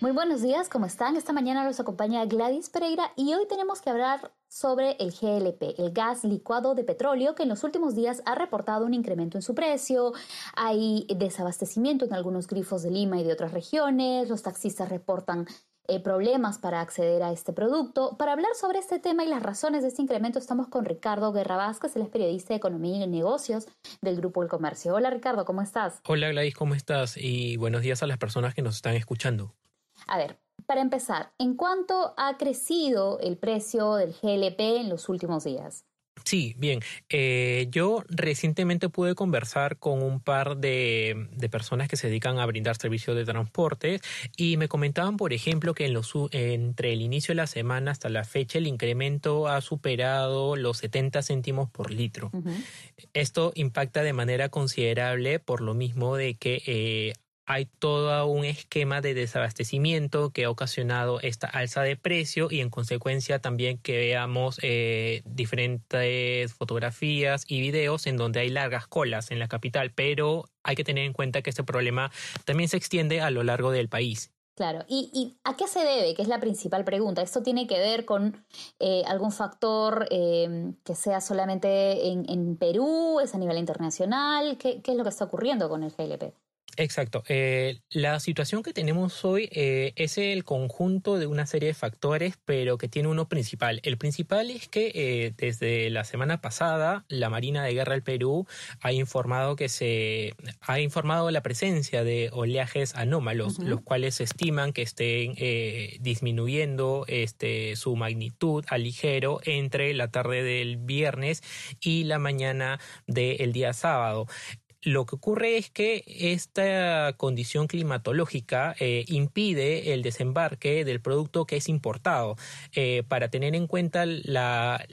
Muy buenos días, ¿cómo están? Esta mañana los acompaña Gladys Pereira y hoy tenemos que hablar sobre el GLP, el gas licuado de petróleo, que en los últimos días ha reportado un incremento en su precio. Hay desabastecimiento en algunos grifos de Lima y de otras regiones. Los taxistas reportan eh, problemas para acceder a este producto. Para hablar sobre este tema y las razones de este incremento, estamos con Ricardo Guerra Vázquez, él es periodista de Economía y Negocios del Grupo El Comercio. Hola Ricardo, ¿cómo estás? Hola Gladys, ¿cómo estás? Y buenos días a las personas que nos están escuchando. A ver, para empezar, ¿en cuánto ha crecido el precio del GLP en los últimos días? Sí, bien. Eh, yo recientemente pude conversar con un par de, personas que se dedican a brindar servicios de transporte y me comentaban, por ejemplo, que en los, entre el inicio de la semana hasta la fecha el incremento ha superado los 70 céntimos por litro. Esto impacta de manera considerable por lo mismo de que eh, hay todo un esquema de desabastecimiento que ha ocasionado esta alza de precio y en consecuencia también que veamos eh, diferentes fotografías y videos en donde hay largas colas en la capital, pero hay que tener en cuenta que este problema también se extiende a lo largo del país. Claro, ¿Y, a qué se debe? Que es la principal pregunta. ¿Esto tiene que ver con eh, algún factor eh, que sea solamente en, Perú? ¿Es a nivel internacional? ¿Qué, ¿Qué, es lo que está ocurriendo con el GLP? Exacto. Eh, la situación que tenemos hoy eh, es el conjunto de una serie de factores, pero que tiene uno principal. El principal es que eh, desde la semana pasada la Marina de Guerra del Perú ha informado que se ha informado la presencia de oleajes anómalos, los cuales estiman que estén disminuyendo este, su magnitud a ligero entre la tarde del viernes y la mañana del día sábado. Lo que ocurre es que esta condición climatológica eh, impide el desembarque del producto que es importado. Eh, para tener en cuenta la,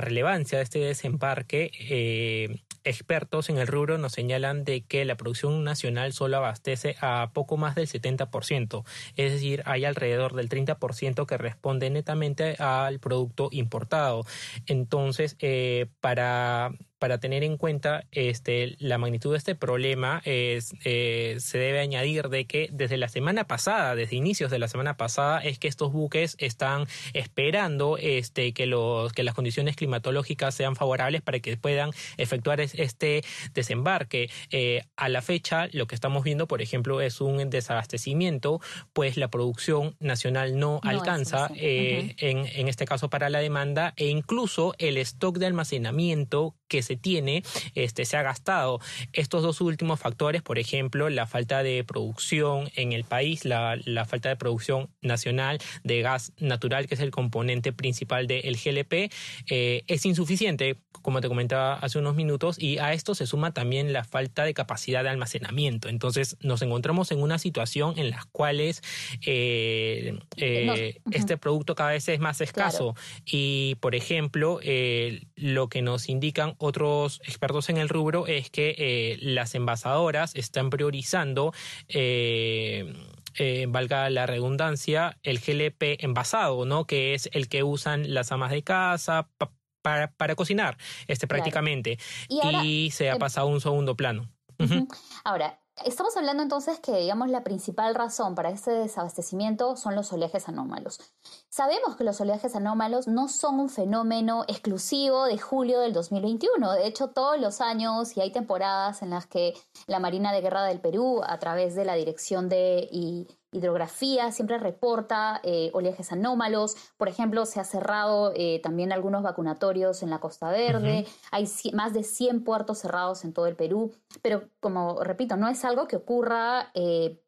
relevancia de este desembarque, eh, expertos en el rubro nos señalan de que la producción nacional solo abastece a poco más del 70%, es decir, hay alrededor del 30% que responde netamente al producto importado. Entonces, para para tener en cuenta este, la magnitud de este problema, es, eh, se debe añadir de que desde la semana pasada, desde inicios de la semana pasada, es que estos buques están esperando este, que, los, que las condiciones climatológicas sean favorables para que puedan efectuar este desembarque. Eh, a la fecha, lo que estamos viendo, por ejemplo, es un desabastecimiento, pues la producción nacional no, alcanza, eh, en, en este caso para la demanda, e incluso el stock de almacenamiento que se tiene este, se ha gastado. Estos dos últimos factores, por ejemplo, la falta de producción en el país, la, falta de producción nacional de gas natural, que es el componente principal del GLP, eh, es insuficiente, como te comentaba hace unos minutos, y a esto se suma también la falta de capacidad de almacenamiento. Entonces nos encontramos en una situación en la cuales eh, eh, este producto cada vez es más escaso. Y, por ejemplo, lo que nos indican otros expertos en el rubro es que eh, las envasadoras están priorizando eh, eh, valga la redundancia, el GLP envasado, ¿no? Que es el que usan las amas de casa para, para, cocinar, este prácticamente. Y, se ha pasado a un segundo plano. Ahora, Estamos hablando entonces que, digamos, la principal razón para este desabastecimiento son los oleajes anómalos. Sabemos que los oleajes anómalos no son un fenómeno exclusivo de julio del 2021. De hecho, todos los años y hay temporadas en las que la Marina de Guerra del Perú, a través de la Dirección de hidrografía siempre reporta eh, oleajes anómalos. Por ejemplo, se ha cerrado eh, también algunos vacunatorios en la Costa Verde. Hay más de 100 puertos cerrados en todo el Perú. Pero, como repito, no es algo que ocurra... Eh,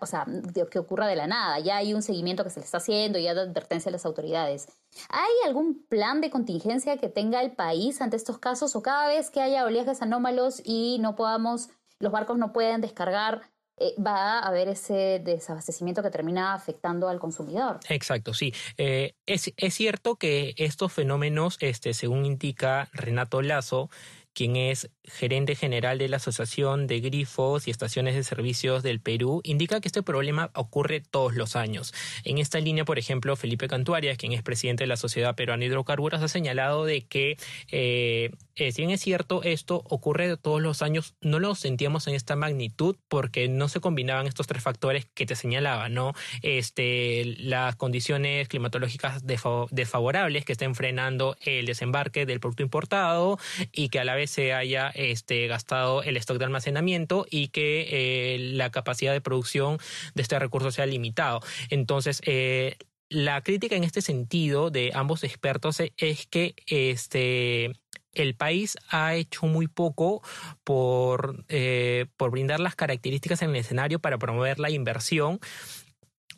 o sea, que ocurra de la nada. Ya hay un seguimiento que se le está haciendo, ya de advertencia a las autoridades. ¿Hay algún plan de contingencia que tenga el país ante estos casos o cada vez que haya oleajes anómalos y no podamos, los barcos no pueden descargar eh, va a haber ese desabastecimiento que termina afectando al consumidor. Exacto, sí. Eh, es, es, cierto que estos fenómenos, este, según indica Renato Lazo, quien es gerente general de la Asociación de Grifos y Estaciones de Servicios del Perú, indica que este problema ocurre todos los años. En esta línea, por ejemplo, Felipe Cantuarias, quien es presidente de la Sociedad Peruana de Hidrocarburos, ha señalado de que eh, eh, si bien es cierto, esto ocurre todos los años, no lo sentíamos en esta magnitud porque no se combinaban estos tres factores que te señalaba, ¿no? Este, las condiciones climatológicas desfavorables que estén frenando el desembarque del producto importado y que a la vez se haya este, gastado el stock de almacenamiento y que eh, la capacidad de producción de este recurso sea limitado. Entonces, eh, la crítica en este sentido de ambos expertos es que este el país ha hecho muy poco por, eh, por brindar las características en el escenario para promover la inversión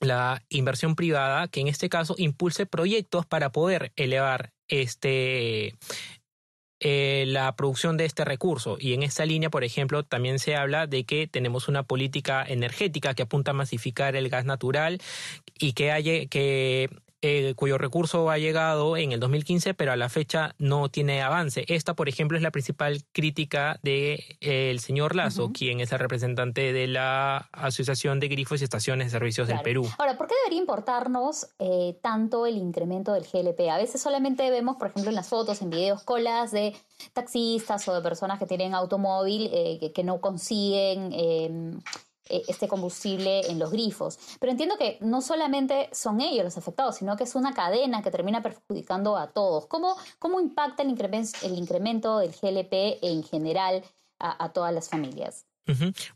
la inversión privada, que en este caso impulse proyectos para poder elevar este, eh, la producción de este recurso. Y en esta línea, por ejemplo, también se habla de que tenemos una política energética que apunta a masificar el gas natural y que, haya, que eh, cuyo recurso ha llegado en el 2015, pero a la fecha no tiene avance. Esta, por ejemplo, es la principal crítica del de, señor Lazo, quien es el representante de la Asociación de Grifos y Estaciones de Servicios del Perú. Ahora, ¿por qué debería importarnos eh, tanto el incremento del GLP? A veces solamente vemos, por ejemplo, en las fotos, en videos, colas de taxistas o de personas que tienen automóvil eh, que, no consiguen em, eh, este combustible en los grifos. Pero entiendo que no solamente son ellos los afectados, sino que es una cadena que termina perjudicando a todos. ¿Cómo, cómo impacta el incremento, el incremento del GLP en general a, todas las familias?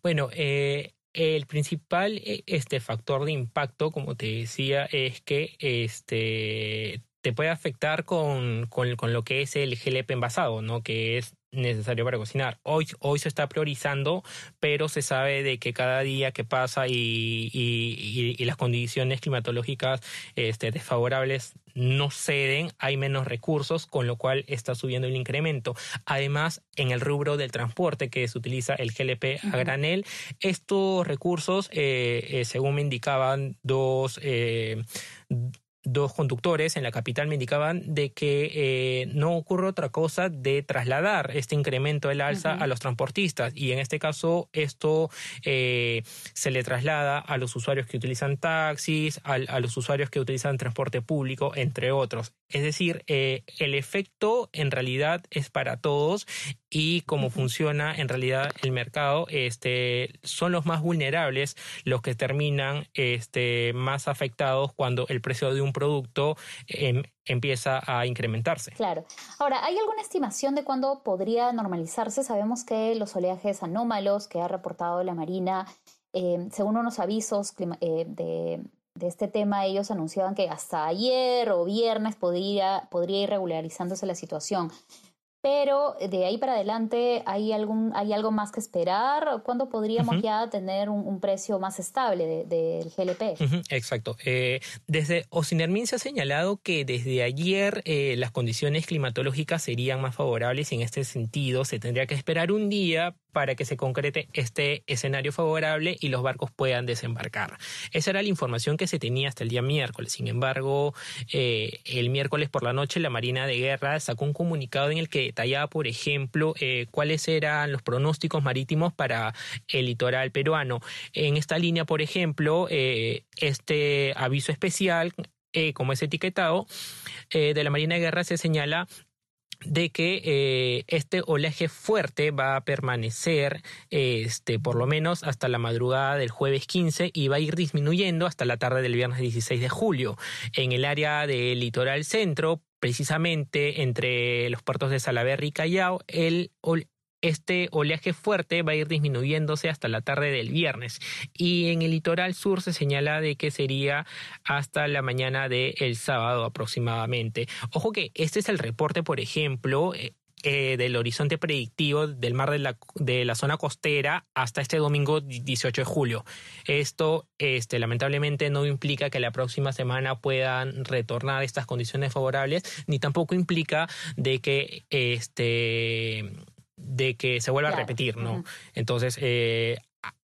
Bueno, eh, el principal eh, este, factor de impacto, como te decía, es que este, te puede afectar con, con, con, lo que es el GLP envasado, ¿no? que es necesario para cocinar. Hoy, hoy se está priorizando, pero se sabe de que cada día que pasa y, y, las condiciones climatológicas este, desfavorables no ceden, hay menos recursos, con lo cual está subiendo el incremento. Además, en el rubro del transporte que se utiliza el GLP a granel, estos recursos, eh, eh, según me indicaban dos... Eh, dos conductores en la capital me indicaban de que eh, no ocurre otra cosa de trasladar este incremento del alza a los transportistas y en este caso esto eh, se le traslada a los usuarios que utilizan taxis, a, los usuarios que utilizan transporte público, entre otros. Es decir, eh, el efecto en realidad es para todos y cómo funciona en realidad el mercado, este, son los más vulnerables los que terminan este, más afectados cuando el precio de un producto em, empieza a incrementarse. Claro. Ahora, ¿hay alguna estimación de cuándo podría normalizarse? Sabemos que los oleajes anómalos que ha reportado la Marina, em, según unos avisos eh, de, de este tema, ellos anunciaban que hasta ayer o viernes podría, podría ir regularizándose la situación. Pero de ahí para adelante, ¿hay, algún, hay algo más que esperar? ¿Cuándo podríamos ya tener un, precio más estable del GLP? exacto. Eh, desde Ocinermin se ha señalado que desde ayer eh, las condiciones climatológicas serían más favorables y en este sentido se tendría que esperar un día para que se concrete este escenario favorable y los barcos puedan desembarcar. Esa era la información que se tenía hasta el día miércoles. Sin embargo, eh, el miércoles por la noche la Marina de Guerra sacó un comunicado en el que detallaba, por ejemplo, eh, cuáles eran los pronósticos marítimos para el litoral peruano. En esta línea, por ejemplo, eh, este aviso especial como es etiquetado, de la Marina de Guerra se señala de que eh, este oleaje fuerte va a permanecer este, por lo menos hasta la madrugada del jueves 15 y va a ir disminuyendo hasta la tarde del viernes 16 de julio. En el área del litoral centro, precisamente entre los puertos de Salaverry y Callao, el, este oleaje fuerte va a ir disminuyéndose hasta la tarde del viernes y en el litoral sur se señala de que sería hasta la mañana del sábado aproximadamente. Ojo que este es el reporte, por ejemplo, eh, eh, del horizonte predictivo del mar de la, de la, zona costera hasta este domingo 18 de julio. Esto este, lamentablemente no implica que la próxima semana puedan retornar estas condiciones favorables, ni tampoco implica de que este de que se vuelva a repetir, ¿no? Entonces, eh,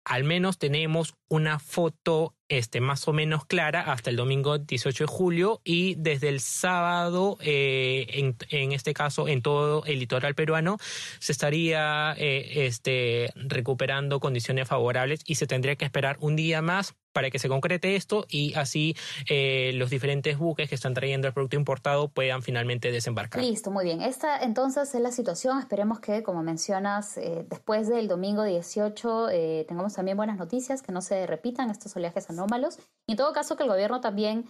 al menos tenemos una foto este, más o menos clara hasta el domingo 18 de julio y desde el sábado, eh, en, en, este caso, en todo el litoral peruano, se estaría eh, este, recuperando condiciones favorables y se tendría que esperar un día más para que se concrete esto y así eh, los diferentes buques que están trayendo el producto importado puedan finalmente desembarcar. Listo, muy bien. Esta entonces es la situación. Esperemos que, como mencionas, eh, después del domingo 18 eh, tengamos también buenas noticias, que no se repitan estos oleajes anómalos y en todo caso que el gobierno también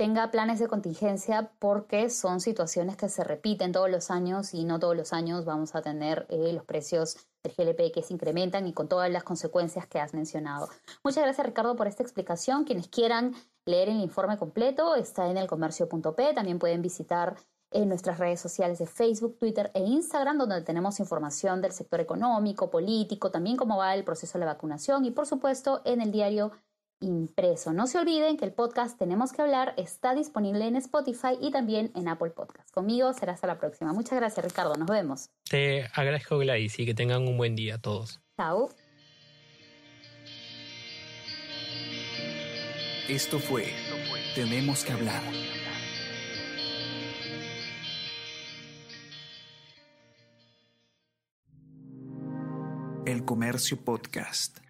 tenga planes de contingencia porque son situaciones que se repiten todos los años y no todos los años vamos a tener los precios del GLP que se incrementan y con todas las consecuencias que has mencionado. Muchas gracias Ricardo por esta explicación. Quienes quieran leer el informe completo está en el comercio.p. También pueden visitar en nuestras redes sociales de Facebook, Twitter e Instagram, donde tenemos información del sector económico, político, también cómo va el proceso de la vacunación y por supuesto en el diario impreso. No se olviden que el podcast Tenemos que hablar está disponible en Spotify y también en Apple Podcast. Conmigo será hasta la próxima. Muchas gracias, Ricardo. Nos vemos. Te agradezco, Gladys, y que tengan un buen día todos. Chao. Esto fue Tenemos que hablar. El Comercio Podcast.